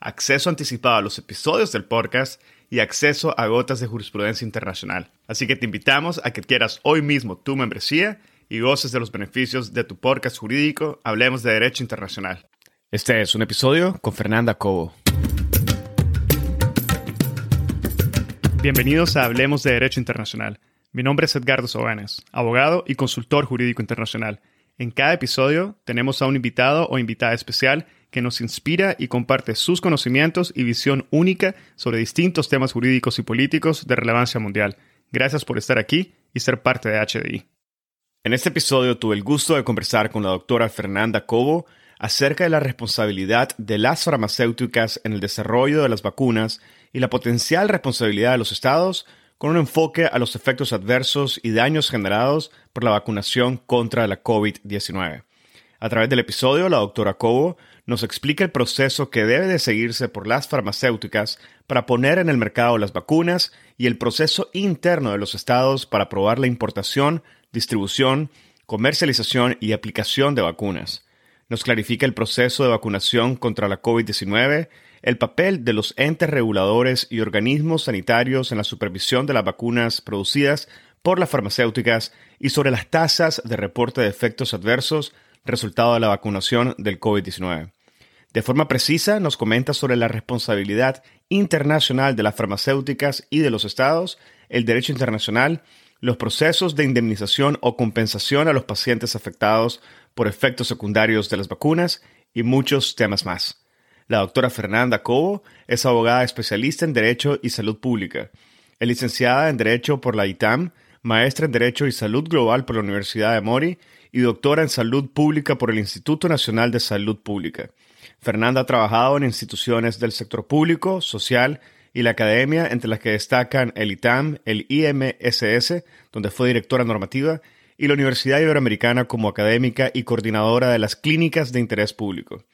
acceso anticipado a los episodios del podcast y acceso a gotas de jurisprudencia internacional. Así que te invitamos a que quieras hoy mismo tu membresía y goces de los beneficios de tu podcast jurídico Hablemos de Derecho Internacional. Este es un episodio con Fernanda Cobo. Bienvenidos a Hablemos de Derecho Internacional. Mi nombre es Edgardo Sobanes, abogado y consultor jurídico internacional. En cada episodio tenemos a un invitado o invitada especial que nos inspira y comparte sus conocimientos y visión única sobre distintos temas jurídicos y políticos de relevancia mundial. Gracias por estar aquí y ser parte de HDI. En este episodio tuve el gusto de conversar con la doctora Fernanda Cobo acerca de la responsabilidad de las farmacéuticas en el desarrollo de las vacunas y la potencial responsabilidad de los estados con un enfoque a los efectos adversos y daños generados por la vacunación contra la COVID-19. A través del episodio, la doctora Cobo nos explica el proceso que debe de seguirse por las farmacéuticas para poner en el mercado las vacunas y el proceso interno de los estados para aprobar la importación, distribución, comercialización y aplicación de vacunas. Nos clarifica el proceso de vacunación contra la COVID-19, el papel de los entes reguladores y organismos sanitarios en la supervisión de las vacunas producidas por las farmacéuticas y sobre las tasas de reporte de efectos adversos resultado de la vacunación del COVID-19. De forma precisa nos comenta sobre la responsabilidad internacional de las farmacéuticas y de los estados, el derecho internacional, los procesos de indemnización o compensación a los pacientes afectados por efectos secundarios de las vacunas y muchos temas más. La doctora Fernanda Cobo es abogada especialista en Derecho y Salud Pública. Es licenciada en Derecho por la ITAM, maestra en Derecho y Salud Global por la Universidad de Mori y doctora en Salud Pública por el Instituto Nacional de Salud Pública. Fernanda ha trabajado en instituciones del sector público, social y la academia, entre las que destacan el ITAM, el IMSS, donde fue directora normativa, y la Universidad Iberoamericana como académica y coordinadora de las clínicas de interés público.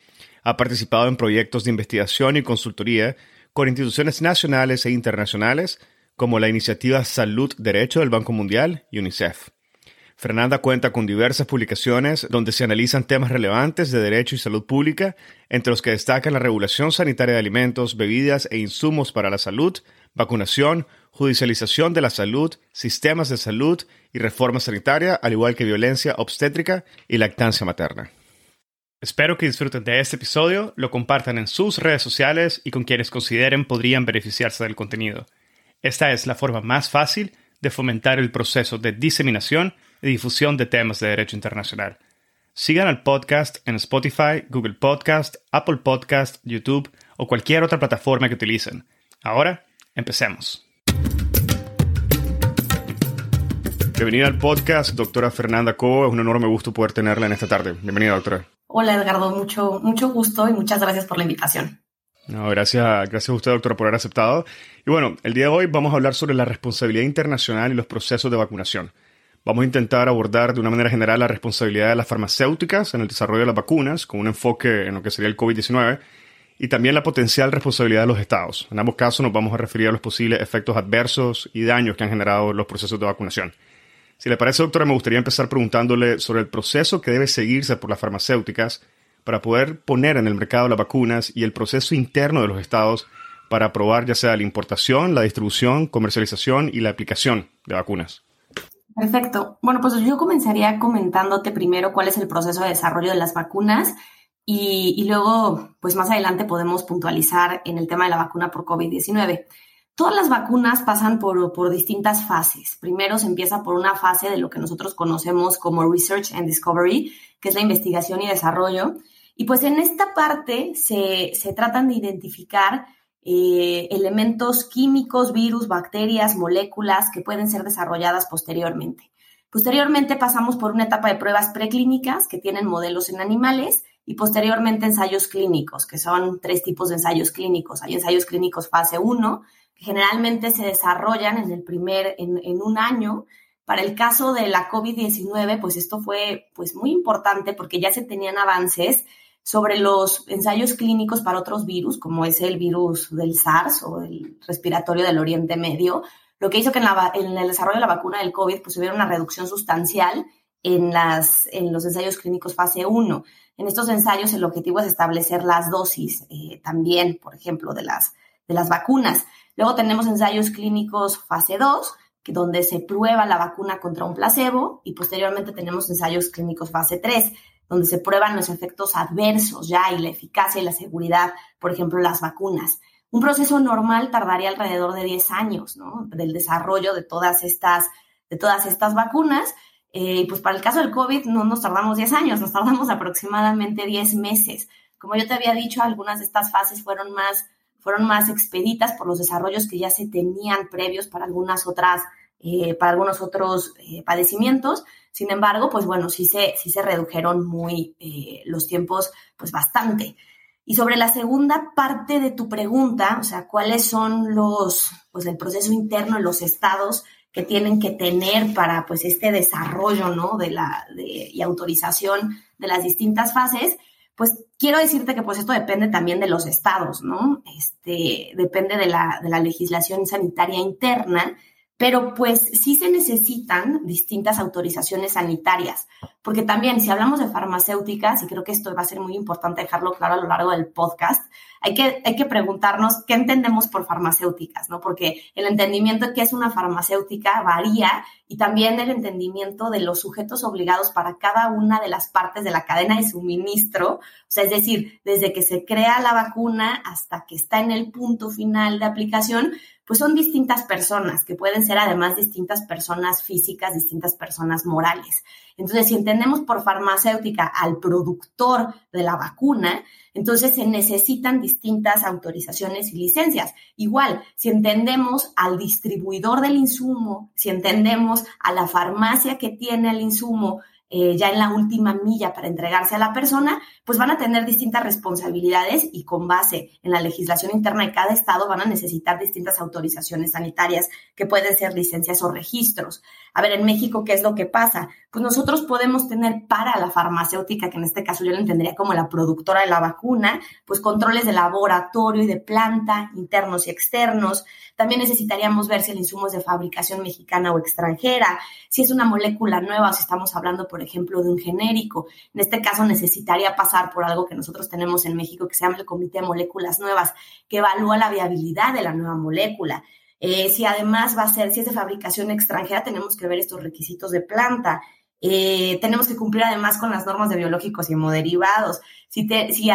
Ha participado en proyectos de investigación y consultoría con instituciones nacionales e internacionales, como la iniciativa Salud Derecho del Banco Mundial y UNICEF. Fernanda cuenta con diversas publicaciones donde se analizan temas relevantes de derecho y salud pública, entre los que destacan la regulación sanitaria de alimentos, bebidas e insumos para la salud, vacunación, judicialización de la salud, sistemas de salud y reforma sanitaria, al igual que violencia obstétrica y lactancia materna. Espero que disfruten de este episodio, lo compartan en sus redes sociales y con quienes consideren podrían beneficiarse del contenido. Esta es la forma más fácil de fomentar el proceso de diseminación y difusión de temas de derecho internacional. Sigan al podcast en Spotify, Google Podcast, Apple Podcast, YouTube o cualquier otra plataforma que utilicen. Ahora, empecemos. Bienvenida al podcast, doctora Fernanda Cobo. Es un enorme gusto poder tenerla en esta tarde. Bienvenida, doctora. Hola, Edgardo. Mucho, mucho gusto y muchas gracias por la invitación. No, gracias, gracias a usted, doctora, por haber aceptado. Y bueno, el día de hoy vamos a hablar sobre la responsabilidad internacional y los procesos de vacunación. Vamos a intentar abordar de una manera general la responsabilidad de las farmacéuticas en el desarrollo de las vacunas, con un enfoque en lo que sería el COVID-19, y también la potencial responsabilidad de los estados. En ambos casos nos vamos a referir a los posibles efectos adversos y daños que han generado los procesos de vacunación. Si le parece, doctora, me gustaría empezar preguntándole sobre el proceso que debe seguirse por las farmacéuticas para poder poner en el mercado las vacunas y el proceso interno de los estados para aprobar ya sea la importación, la distribución, comercialización y la aplicación de vacunas. Perfecto. Bueno, pues yo comenzaría comentándote primero cuál es el proceso de desarrollo de las vacunas y, luego, pues más adelante podemos puntualizar en el tema de la vacuna por COVID-19. Todas las vacunas pasan por, por, distintas fases. Primero se empieza por una fase de lo que nosotros conocemos como Research and Discovery, que es la investigación y desarrollo. Y pues en esta parte se, se tratan de identificar eh, elementos químicos, virus, bacterias, moléculas que pueden ser desarrolladas posteriormente. Posteriormente pasamos por una etapa de pruebas preclínicas que tienen modelos en animales y posteriormente ensayos clínicos, que son tres tipos de ensayos clínicos. Hay ensayos clínicos fase 1, que generalmente se desarrollan en el primer, en, un año. Para el caso de la COVID-19, pues esto fue pues muy importante porque ya se tenían avances sobre los ensayos clínicos para otros virus, como es el virus del SARS o el respiratorio del Oriente Medio, lo que hizo que en, el desarrollo de la vacuna del COVID pues hubiera una reducción sustancial en, las, en los ensayos clínicos fase 1. En estos ensayos el objetivo es establecer las dosis eh, también, por ejemplo, de las, de las vacunas. Luego tenemos ensayos clínicos fase 2, que donde se prueba la vacuna contra un placebo, y posteriormente tenemos ensayos clínicos fase 3, donde se prueban los efectos adversos ya y la eficacia y la seguridad, por ejemplo, las vacunas. Un proceso normal tardaría alrededor de 10 años, ¿no? Del desarrollo de todas estas, de todas estas vacunas. Eh, pues para el caso del COVID no nos tardamos 10 años, nos tardamos aproximadamente 10 meses. Como yo te había dicho, algunas de estas fases fueron más, fueron más expeditas por los desarrollos que ya se tenían previos para algunas otras, eh, para algunos otros eh, padecimientos. Sin embargo, pues bueno, sí se, sí se redujeron muy los tiempos, pues bastante. Y sobre la segunda parte de tu pregunta, o sea, cuáles son los, pues el proceso interno en los estados que tienen que tener para, pues, este desarrollo, ¿no? De la, de, y autorización de las distintas fases, pues quiero decirte que pues esto depende también de los estados, ¿no? Este, depende de la, de la legislación sanitaria interna pero pues sí se necesitan distintas autorizaciones sanitarias, porque también si hablamos de farmacéuticas, y creo que esto va a ser muy importante dejarlo claro a lo largo del podcast, hay que, hay que preguntarnos qué entendemos por farmacéuticas, ¿no? Porque el entendimiento de qué es una farmacéutica varía y también el entendimiento de los sujetos obligados para cada una de las partes de la cadena de suministro, o sea, es decir, desde que se crea la vacuna hasta que está en el punto final de aplicación, pues son distintas personas, que pueden ser además distintas personas físicas, distintas personas morales. Entonces, si entendemos por farmacéutica al productor de la vacuna, entonces se necesitan distintas autorizaciones y licencias. Igual, si entendemos al distribuidor del insumo, si entendemos a la farmacia que tiene el insumo, eh, ya en la última milla para entregarse a la persona, pues van a tener distintas responsabilidades y con base en la legislación interna de cada estado van a necesitar distintas autorizaciones sanitarias que pueden ser licencias o registros. A ver, en México, ¿qué es lo que pasa? Pues nosotros podemos tener para la farmacéutica, que en este caso yo lo entendería como la productora de la vacuna, pues controles de laboratorio y de planta, internos y externos. También necesitaríamos ver si el insumo es de fabricación mexicana o extranjera, si es una molécula nueva o si estamos hablando, por ejemplo, de un genérico. En este caso necesitaría pasar por algo que nosotros tenemos en México que se llama el Comité de Moléculas Nuevas, que evalúa la viabilidad de la nueva molécula. Eh, si además va a ser, si es de fabricación extranjera, tenemos que ver estos requisitos de planta. Eh, tenemos que cumplir además con las normas de biológicos y hemoderivados. Si, si,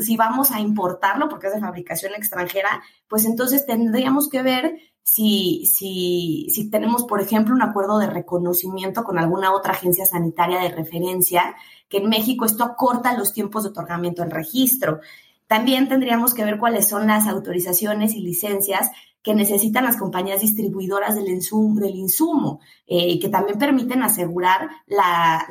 si vamos a importarlo porque es de fabricación extranjera, pues entonces tendríamos que ver si, si, si tenemos, por ejemplo, un acuerdo de reconocimiento con alguna otra agencia sanitaria de referencia, que en México esto acorta los tiempos de otorgamiento del registro. También tendríamos que ver cuáles son las autorizaciones y licencias que necesitan las compañías distribuidoras del insumo, del insumo eh, que también permiten asegurar la,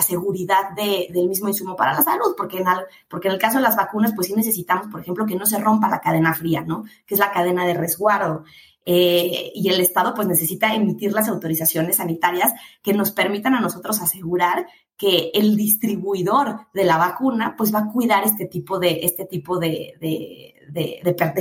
seguridad del mismo insumo para la salud, porque en, en el caso de las vacunas, pues sí necesitamos, por ejemplo, que no se rompa la cadena fría, ¿no? Que es la cadena de resguardo. Eh, y el Estado pues necesita emitir las autorizaciones sanitarias que nos permitan a nosotros asegurar que el distribuidor de la vacuna pues va a cuidar este tipo de, este tipo de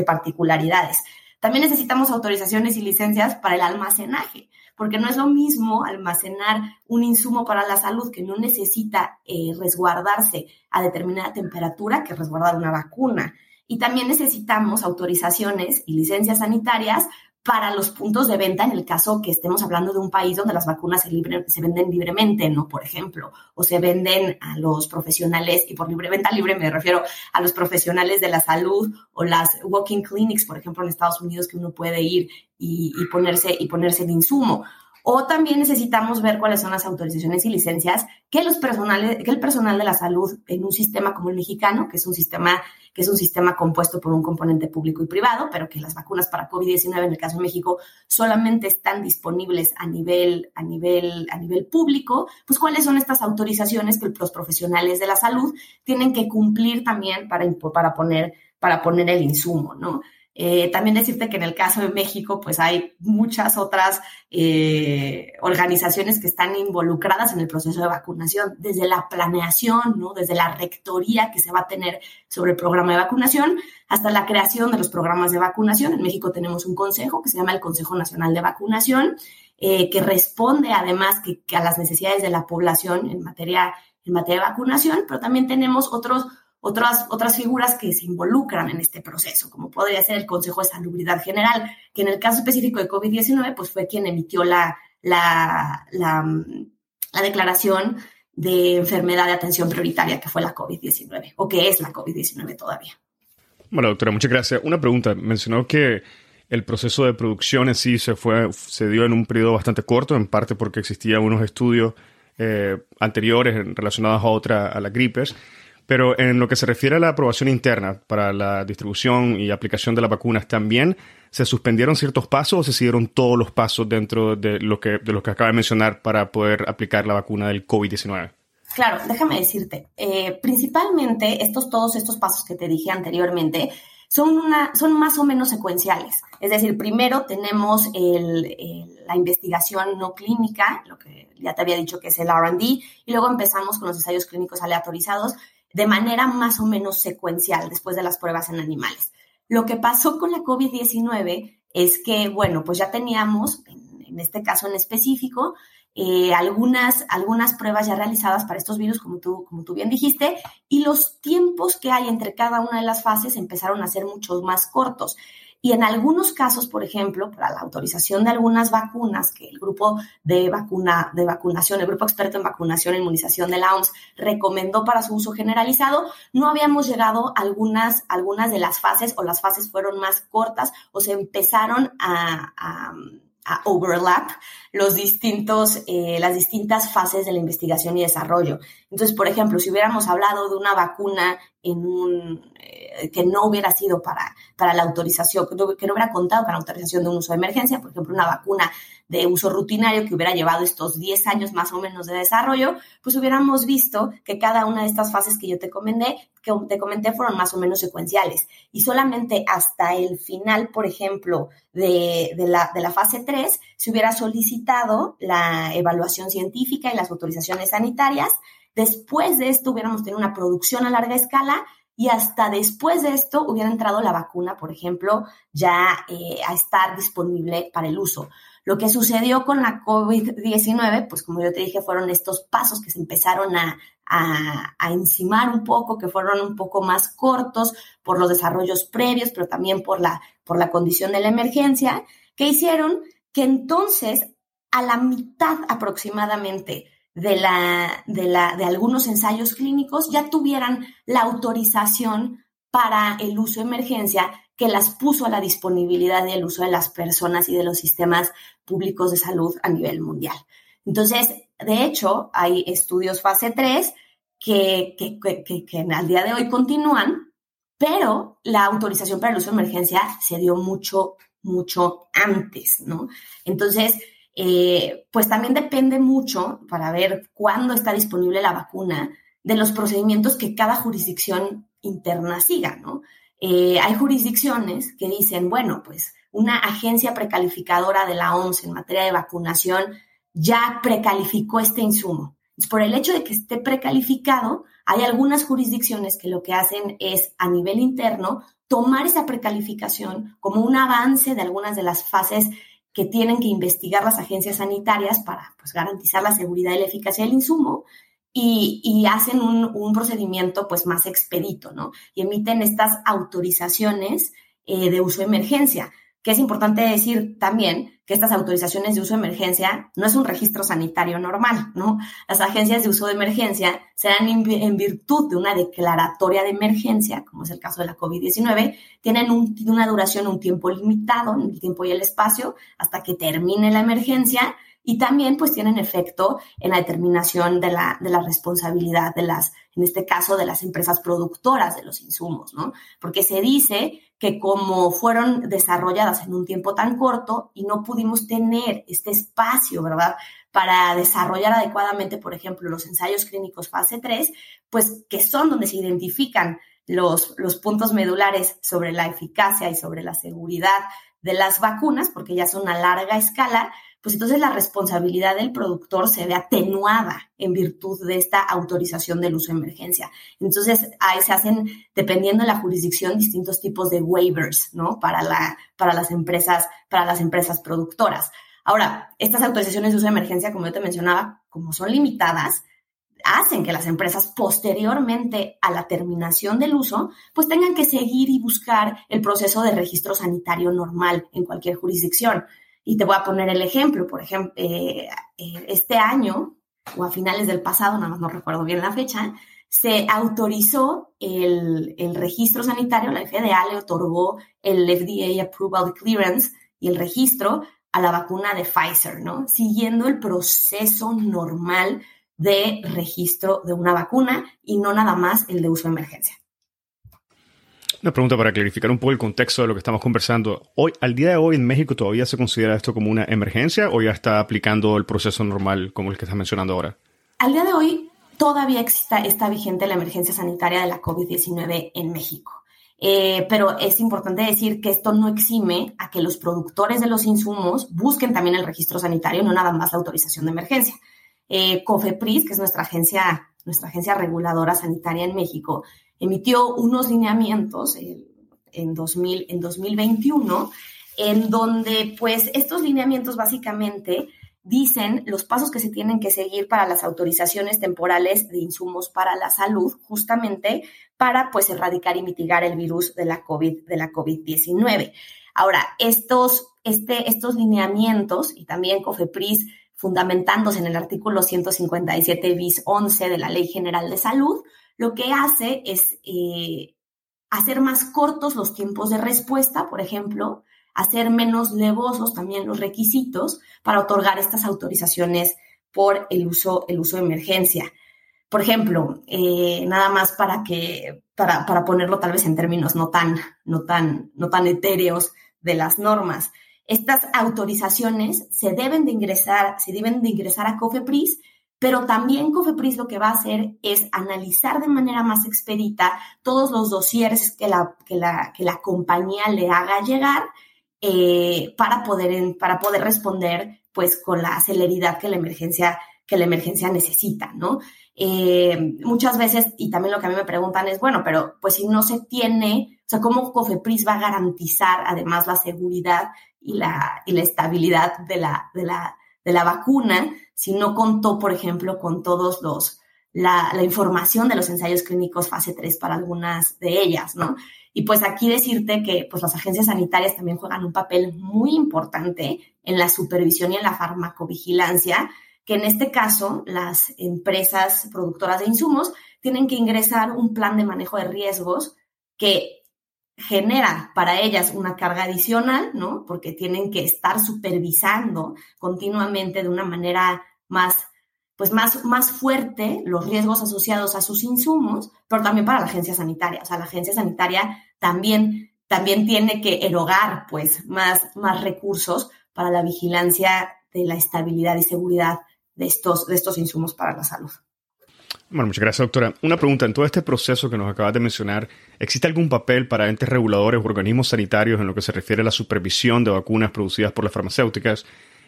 particularidades. También necesitamos autorizaciones y licencias para el almacenaje, porque no es lo mismo almacenar un insumo para la salud que no necesita eh, resguardarse a determinada temperatura que resguardar una vacuna. Y también necesitamos autorizaciones y licencias sanitarias para los puntos de venta en el caso que estemos hablando de un país donde las vacunas se, se, venden libremente, ¿no? Por ejemplo, o se venden a los profesionales, y por libre venta libre me refiero a los profesionales de la salud o las walking clinics, por ejemplo, en Estados Unidos, que uno puede ir y, ponerse, y ponerse el insumo. O también necesitamos ver cuáles son las autorizaciones y licencias que, los personales, que el personal de la salud en un sistema como el mexicano, que es un sistema, que es un sistema compuesto por un componente público y privado, pero que las vacunas para COVID-19 en el caso de México solamente están disponibles a nivel, a nivel, a nivel público, pues cuáles son estas autorizaciones que los profesionales de la salud tienen que cumplir también para, para, poner, para poner el insumo, ¿no? Eh, también decirte que en el caso de México, pues hay muchas otras eh, organizaciones que están involucradas en el proceso de vacunación, desde la planeación, ¿no? desde la rectoría que se va a tener sobre el programa de vacunación, hasta la creación de los programas de vacunación. En México tenemos un consejo que se llama el Consejo Nacional de Vacunación, eh, que responde además que, a las necesidades de la población en materia, en materia de vacunación, pero también tenemos otros otras, otras figuras que se involucran en este proceso, como podría ser el Consejo de Salubridad General, que en el caso específico de COVID-19, pues fue quien emitió la, la, la, la declaración de enfermedad de atención prioritaria, que fue la COVID-19, o que es la COVID-19 todavía. Bueno, doctora, muchas gracias. Una pregunta. Mencionó que el proceso de producción en sí se, fue, se dio en un periodo bastante corto, en parte porque existían unos estudios eh, anteriores relacionados a otra, a las gripes. Pero en lo que se refiere a la aprobación interna para la distribución y aplicación de las vacunas, ¿también se suspendieron ciertos pasos o se siguieron todos los pasos dentro de lo que, de los que acaba de mencionar para poder aplicar la vacuna del COVID-19? Claro, déjame decirte, eh, principalmente estos, todos estos pasos que te dije anteriormente son, una, son más o menos secuenciales. Es decir, primero tenemos la investigación no clínica, lo que ya te había dicho que es el RD, y luego empezamos con los ensayos clínicos aleatorizados de manera más o menos secuencial después de las pruebas en animales. Lo que pasó con la COVID-19 es que, bueno, pues ya teníamos, en, este caso en específico, eh, algunas, algunas pruebas ya realizadas para estos virus, como tú, como tú bien dijiste, y los tiempos que hay entre cada una de las fases empezaron a ser mucho más cortos. Y en algunos casos, por ejemplo, para la autorización de algunas vacunas que el grupo de, vacuna, de vacunación, el grupo experto en vacunación e inmunización de la OMS recomendó para su uso generalizado, no habíamos llegado algunas, algunas de las fases o las fases fueron más cortas o se empezaron a, a overlap los distintos, eh, las distintas fases de la investigación y desarrollo. Entonces, por ejemplo, si hubiéramos hablado de una vacuna en un, eh, que no hubiera sido para, para la autorización, que no, hubiera contado con la autorización de un uso de emergencia, por ejemplo, una vacuna de uso rutinario que hubiera llevado estos 10 años más o menos de desarrollo, pues hubiéramos visto que cada una de estas fases que yo te comenté, que te comenté fueron más o menos secuenciales. Y solamente hasta el final, por ejemplo, de, la, de la fase 3, se hubiera solicitado la evaluación científica y las autorizaciones sanitarias. Después de esto hubiéramos tenido una producción a larga escala y hasta después de esto hubiera entrado la vacuna, por ejemplo, ya eh, a estar disponible para el uso. Lo que sucedió con la COVID-19, pues como yo te dije, fueron estos pasos que se empezaron a, encimar un poco, que fueron un poco más cortos por los desarrollos previos, pero también por la, por la condición de la emergencia, que hicieron que entonces a la mitad aproximadamente de, la, de, la, de algunos ensayos clínicos ya tuvieran la autorización para el uso de emergencia que las puso a la disponibilidad y el uso de las personas y de los sistemas públicos de salud a nivel mundial. Entonces, de hecho, hay estudios fase 3 que, que, que, que al día de hoy continúan, pero la autorización para el uso de emergencia se dio mucho, mucho antes, ¿no? Entonces, eh, pues también depende mucho para ver cuándo está disponible la vacuna de los procedimientos que cada jurisdicción interna siga, ¿no? Eh, hay jurisdicciones que dicen, bueno, pues una agencia precalificadora de la OMS en materia de vacunación ya precalificó este insumo. por el hecho de que esté precalificado, hay algunas jurisdicciones que lo que hacen es a nivel interno tomar esa precalificación como un avance de algunas de las fases que tienen que investigar las agencias sanitarias para pues, garantizar la seguridad y la eficacia del insumo y, hacen un, procedimiento pues más expedito, ¿no? Y emiten estas autorizaciones eh, de uso de emergencia, que es importante decir también que estas autorizaciones de uso de emergencia no es un registro sanitario normal, ¿no? Las agencias de uso de emergencia se dan en virtud de una declaratoria de emergencia, como es el caso de la COVID-19, tienen una duración, un tiempo limitado el tiempo y el espacio hasta que termine la emergencia y también pues tienen efecto en la determinación de la, de la responsabilidad de las, en este caso, de las empresas productoras de los insumos, ¿no? Porque se dice que como fueron desarrolladas en un tiempo tan corto y no pudimos tener este espacio, ¿verdad? Para desarrollar adecuadamente, por ejemplo, los ensayos clínicos fase 3, pues que son donde se identifican los, los puntos medulares sobre la eficacia y sobre la seguridad de las vacunas, porque ya son a larga escala, pues entonces la responsabilidad del productor se ve atenuada en virtud de esta autorización del uso de emergencia. Entonces ahí se hacen, dependiendo de la jurisdicción, distintos tipos de waivers, ¿no? Para, la, para, las, empresas, para las empresas productoras. Ahora, estas autorizaciones de uso de emergencia, como yo te mencionaba, como son limitadas, hacen que las empresas posteriormente a la terminación del uso, pues tengan que seguir y buscar el proceso de registro sanitario normal en cualquier jurisdicción. Y te voy a poner el ejemplo, por ejemplo, eh, eh, este año o a finales del pasado, nada más no recuerdo bien la fecha, se autorizó el, registro sanitario, la FDA le otorgó el FDA Approval Clearance y el registro a la vacuna de Pfizer, ¿no? Siguiendo el proceso normal de registro de una vacuna y no nada más el de uso de emergencia. Una pregunta para clarificar un poco el contexto de lo que estamos conversando. Hoy, al día de hoy en México todavía se considera esto como una emergencia o ya está aplicando el proceso normal como el que estás mencionando ahora? Al día de hoy todavía está vigente la emergencia sanitaria de la COVID-19 en México. Eh, pero es importante decir que esto no exime a que los productores de los insumos busquen también el registro sanitario, no nada más la autorización de emergencia. Eh, COFEPRIS, que es nuestra agencia, nuestra agencia reguladora sanitaria en México, emitió unos lineamientos en, 2000, en 2021 en donde pues estos lineamientos básicamente dicen los pasos que se tienen que seguir para las autorizaciones temporales de insumos para la salud, justamente para pues erradicar y mitigar el virus de la COVID, de la COVID-19. Ahora, estos, este, estos lineamientos y también COFEPRIS fundamentándose en el artículo 157 bis 11 de la Ley General de Salud, lo que hace es eh, hacer más cortos los tiempos de respuesta, por ejemplo, hacer menos levosos también los requisitos para otorgar estas autorizaciones por el uso, el uso de emergencia. Por ejemplo, eh, nada más para que, para, para, ponerlo tal vez en términos no tan, no tan, no tan etéreos de las normas. Estas autorizaciones se deben de ingresar, se deben de ingresar a COFEPRIS pero también Cofepris lo que va a hacer es analizar de manera más expedita todos los dosieres que la, que la, que la compañía le haga llegar eh, para, poder, para poder responder pues con la celeridad que la emergencia, que la emergencia necesita, ¿no? Eh, muchas veces, y también lo que a mí me preguntan es, bueno, pero pues si no se tiene, o sea, ¿cómo Cofepris va a garantizar además la seguridad y la, y la estabilidad de la, de la, de la vacuna si no contó, por ejemplo, con todos los, la, información de los ensayos clínicos fase 3 para algunas de ellas, ¿no? Y pues aquí decirte que pues las agencias sanitarias también juegan un papel muy importante en la supervisión y en la farmacovigilancia, que en este caso las empresas productoras de insumos tienen que ingresar un plan de manejo de riesgos que genera para ellas una carga adicional, ¿no? Porque tienen que estar supervisando continuamente de una manera más, pues más, más fuerte los riesgos asociados a sus insumos, pero también para la agencia sanitaria. O sea, la agencia sanitaria también, también tiene que erogar, pues, más, más recursos para la vigilancia de la estabilidad y seguridad de estos, de estos insumos para la salud. Bueno, muchas gracias, doctora. Una pregunta, en todo este proceso que nos acabas de mencionar, ¿existe algún papel para entes reguladores o organismos sanitarios en lo que se refiere a la supervisión de vacunas producidas por las farmacéuticas?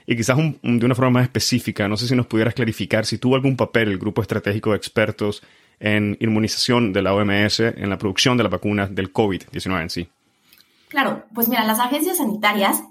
Y quizás de una forma más específica, no sé si nos pudieras clarificar si tuvo algún papel el grupo estratégico de expertos en inmunización de la OMS en la producción de las vacunas del COVID-19 en sí. Claro, pues mira, las agencias sanitarias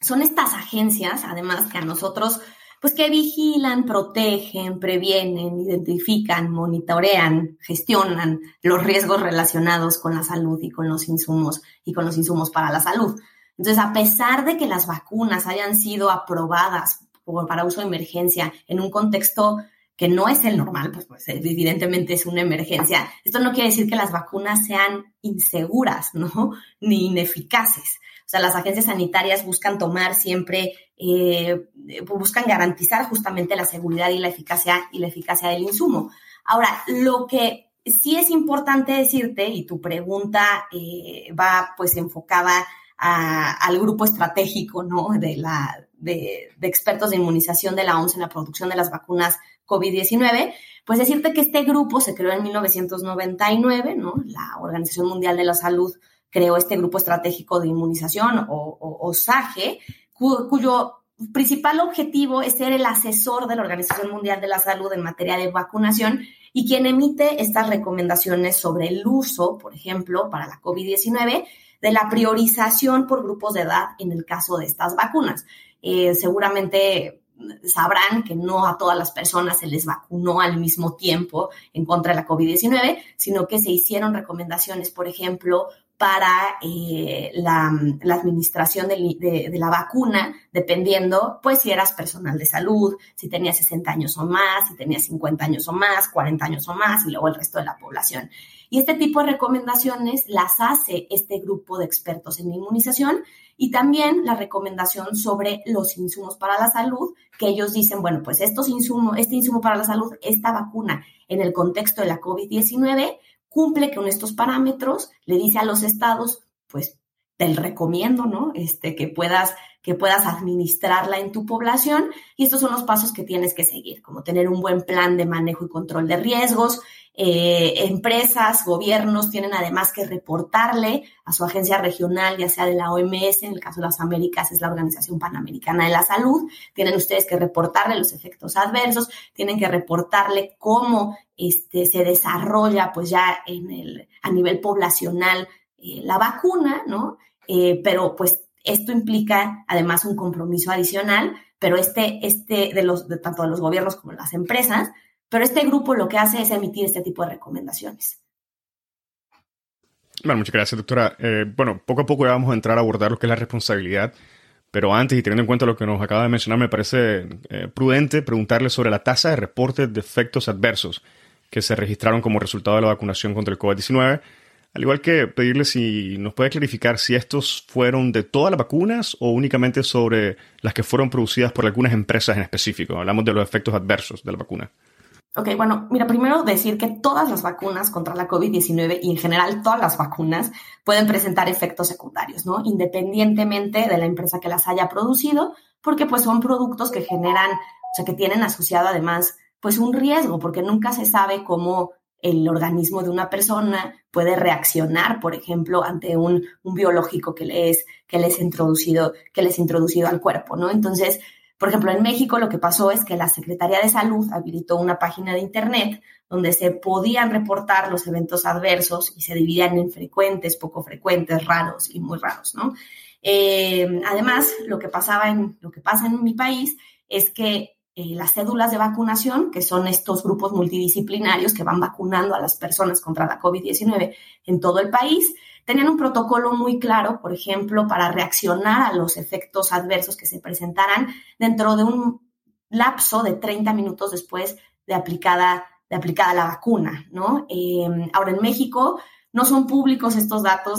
son estas agencias, además, que a nosotros pues que vigilan, protegen, previenen, identifican, monitorean, gestionan los riesgos relacionados con la salud y con los insumos y con los insumos para la salud. Entonces, a pesar de que las vacunas hayan sido aprobadas para uso de emergencia en un contexto que no es el normal, pues, pues, evidentemente es una emergencia. Esto no quiere decir que las vacunas sean inseguras, ¿no? Ni ineficaces. O sea, las agencias sanitarias buscan tomar siempre, eh, buscan garantizar justamente la seguridad y la eficacia y la eficacia del insumo. Ahora, lo que sí es importante decirte, y tu pregunta eh, va pues enfocada al grupo estratégico, ¿no? De la, de, expertos de inmunización de la OMS en la producción de las vacunas COVID-19, pues decirte que este grupo se creó en 1999, ¿no? La Organización Mundial de la Salud creó este grupo estratégico de inmunización o, SAGE, cuyo principal objetivo es ser el asesor de la Organización Mundial de la Salud en materia de vacunación y quien emite estas recomendaciones sobre el uso, por ejemplo, para la COVID-19, de la priorización por grupos de edad en el caso de estas vacunas. Eh, seguramente sabrán que no a todas las personas se les vacunó al mismo tiempo en contra de la COVID-19, sino que se hicieron recomendaciones, por ejemplo, para eh, la, administración de, la vacuna, dependiendo, pues, si eras personal de salud, si tenías 60 años o más, si tenías 50 años o más, 40 años o más, y luego el resto de la población. Y este tipo de recomendaciones las hace este grupo de expertos en inmunización y también la recomendación sobre los insumos para la salud, que ellos dicen, bueno, pues estos insumos, este insumo para la salud, esta vacuna en el contexto de la COVID-19 cumple con estos parámetros, le dice a los estados, pues te recomiendo, ¿no? Este, que puedas, que puedas administrarla en tu población y estos son los pasos que tienes que seguir, como tener un buen plan de manejo y control de riesgos, eh, empresas, gobiernos tienen además que reportarle a su agencia regional, ya sea de la OMS, en el caso de las Américas es la Organización Panamericana de la Salud, tienen ustedes que reportarle los efectos adversos, tienen que reportarle cómo este, se desarrolla pues ya en el, a nivel poblacional eh, la vacuna, ¿no? Eh, pero pues esto implica además un compromiso adicional, pero este, este de los, de tanto de los gobiernos como las empresas, pero este grupo lo que hace es emitir este tipo de recomendaciones. Bueno, muchas gracias, doctora. Eh, bueno, poco a poco ya vamos a entrar a abordar lo que es la responsabilidad, pero antes y teniendo en cuenta lo que nos acaba de mencionar, me parece eh, prudente preguntarle sobre la tasa de reportes de efectos adversos que se registraron como resultado de la vacunación contra el COVID-19, al igual que pedirle si nos puede clarificar si estos fueron de todas las vacunas o únicamente sobre las que fueron producidas por algunas empresas en específico. Hablamos de los efectos adversos de la vacuna. Ok, bueno, mira, primero decir que todas las vacunas contra la COVID-19 y en general todas las vacunas pueden presentar efectos secundarios, ¿no? Independientemente de la empresa que las haya producido, porque pues son productos que generan, o sea, que tienen asociado además pues un riesgo, porque nunca se sabe cómo el organismo de una persona puede reaccionar, por ejemplo, ante un, biológico que les, que les introducido, que les introducido al cuerpo, ¿no? Entonces, por ejemplo, en México lo que pasó es que la Secretaría de Salud habilitó una página de Internet donde se podían reportar los eventos adversos y se dividían en frecuentes, poco frecuentes, raros y muy raros, ¿no? Eh, además, lo que, pasaba en, lo que pasa en mi país es que eh, las cédulas de vacunación, que son estos grupos multidisciplinarios que van vacunando a las personas contra la COVID-19 en todo el país, tenían un protocolo muy claro, por ejemplo, para reaccionar a los efectos adversos que se presentaran dentro de un lapso de 30 minutos después de aplicada, la vacuna, ¿no? Em, ahora, en México no son públicos estos datos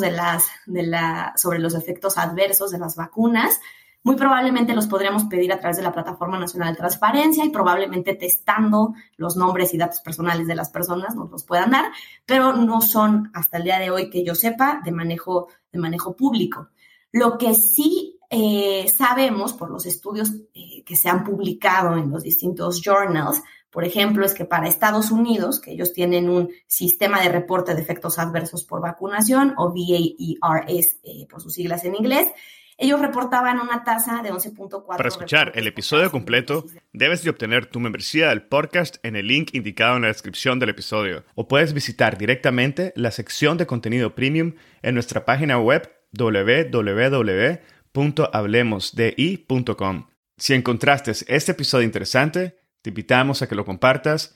sobre los efectos adversos de las vacunas, muy probablemente los podríamos pedir a través de la Plataforma Nacional de Transparencia y probablemente testando los nombres y datos personales de las personas nos los puedan dar, pero no son hasta el día de hoy que yo sepa de manejo, de manejo público. Lo que sí eh, sabemos por los estudios eh, que se han publicado en los distintos journals, por ejemplo, es que para Estados Unidos, que ellos tienen un sistema de reporte de efectos adversos por vacunación, o VAERS eh, por sus siglas en inglés, ellos reportaban una tasa de 11.4. Para escuchar el episodio completo, debes de obtener tu membresía del podcast en el link indicado en la descripción del episodio. O puedes visitar directamente la sección de contenido premium en nuestra página web www.hablemosdi.com. Si encontraste este episodio interesante, te invitamos a que lo compartas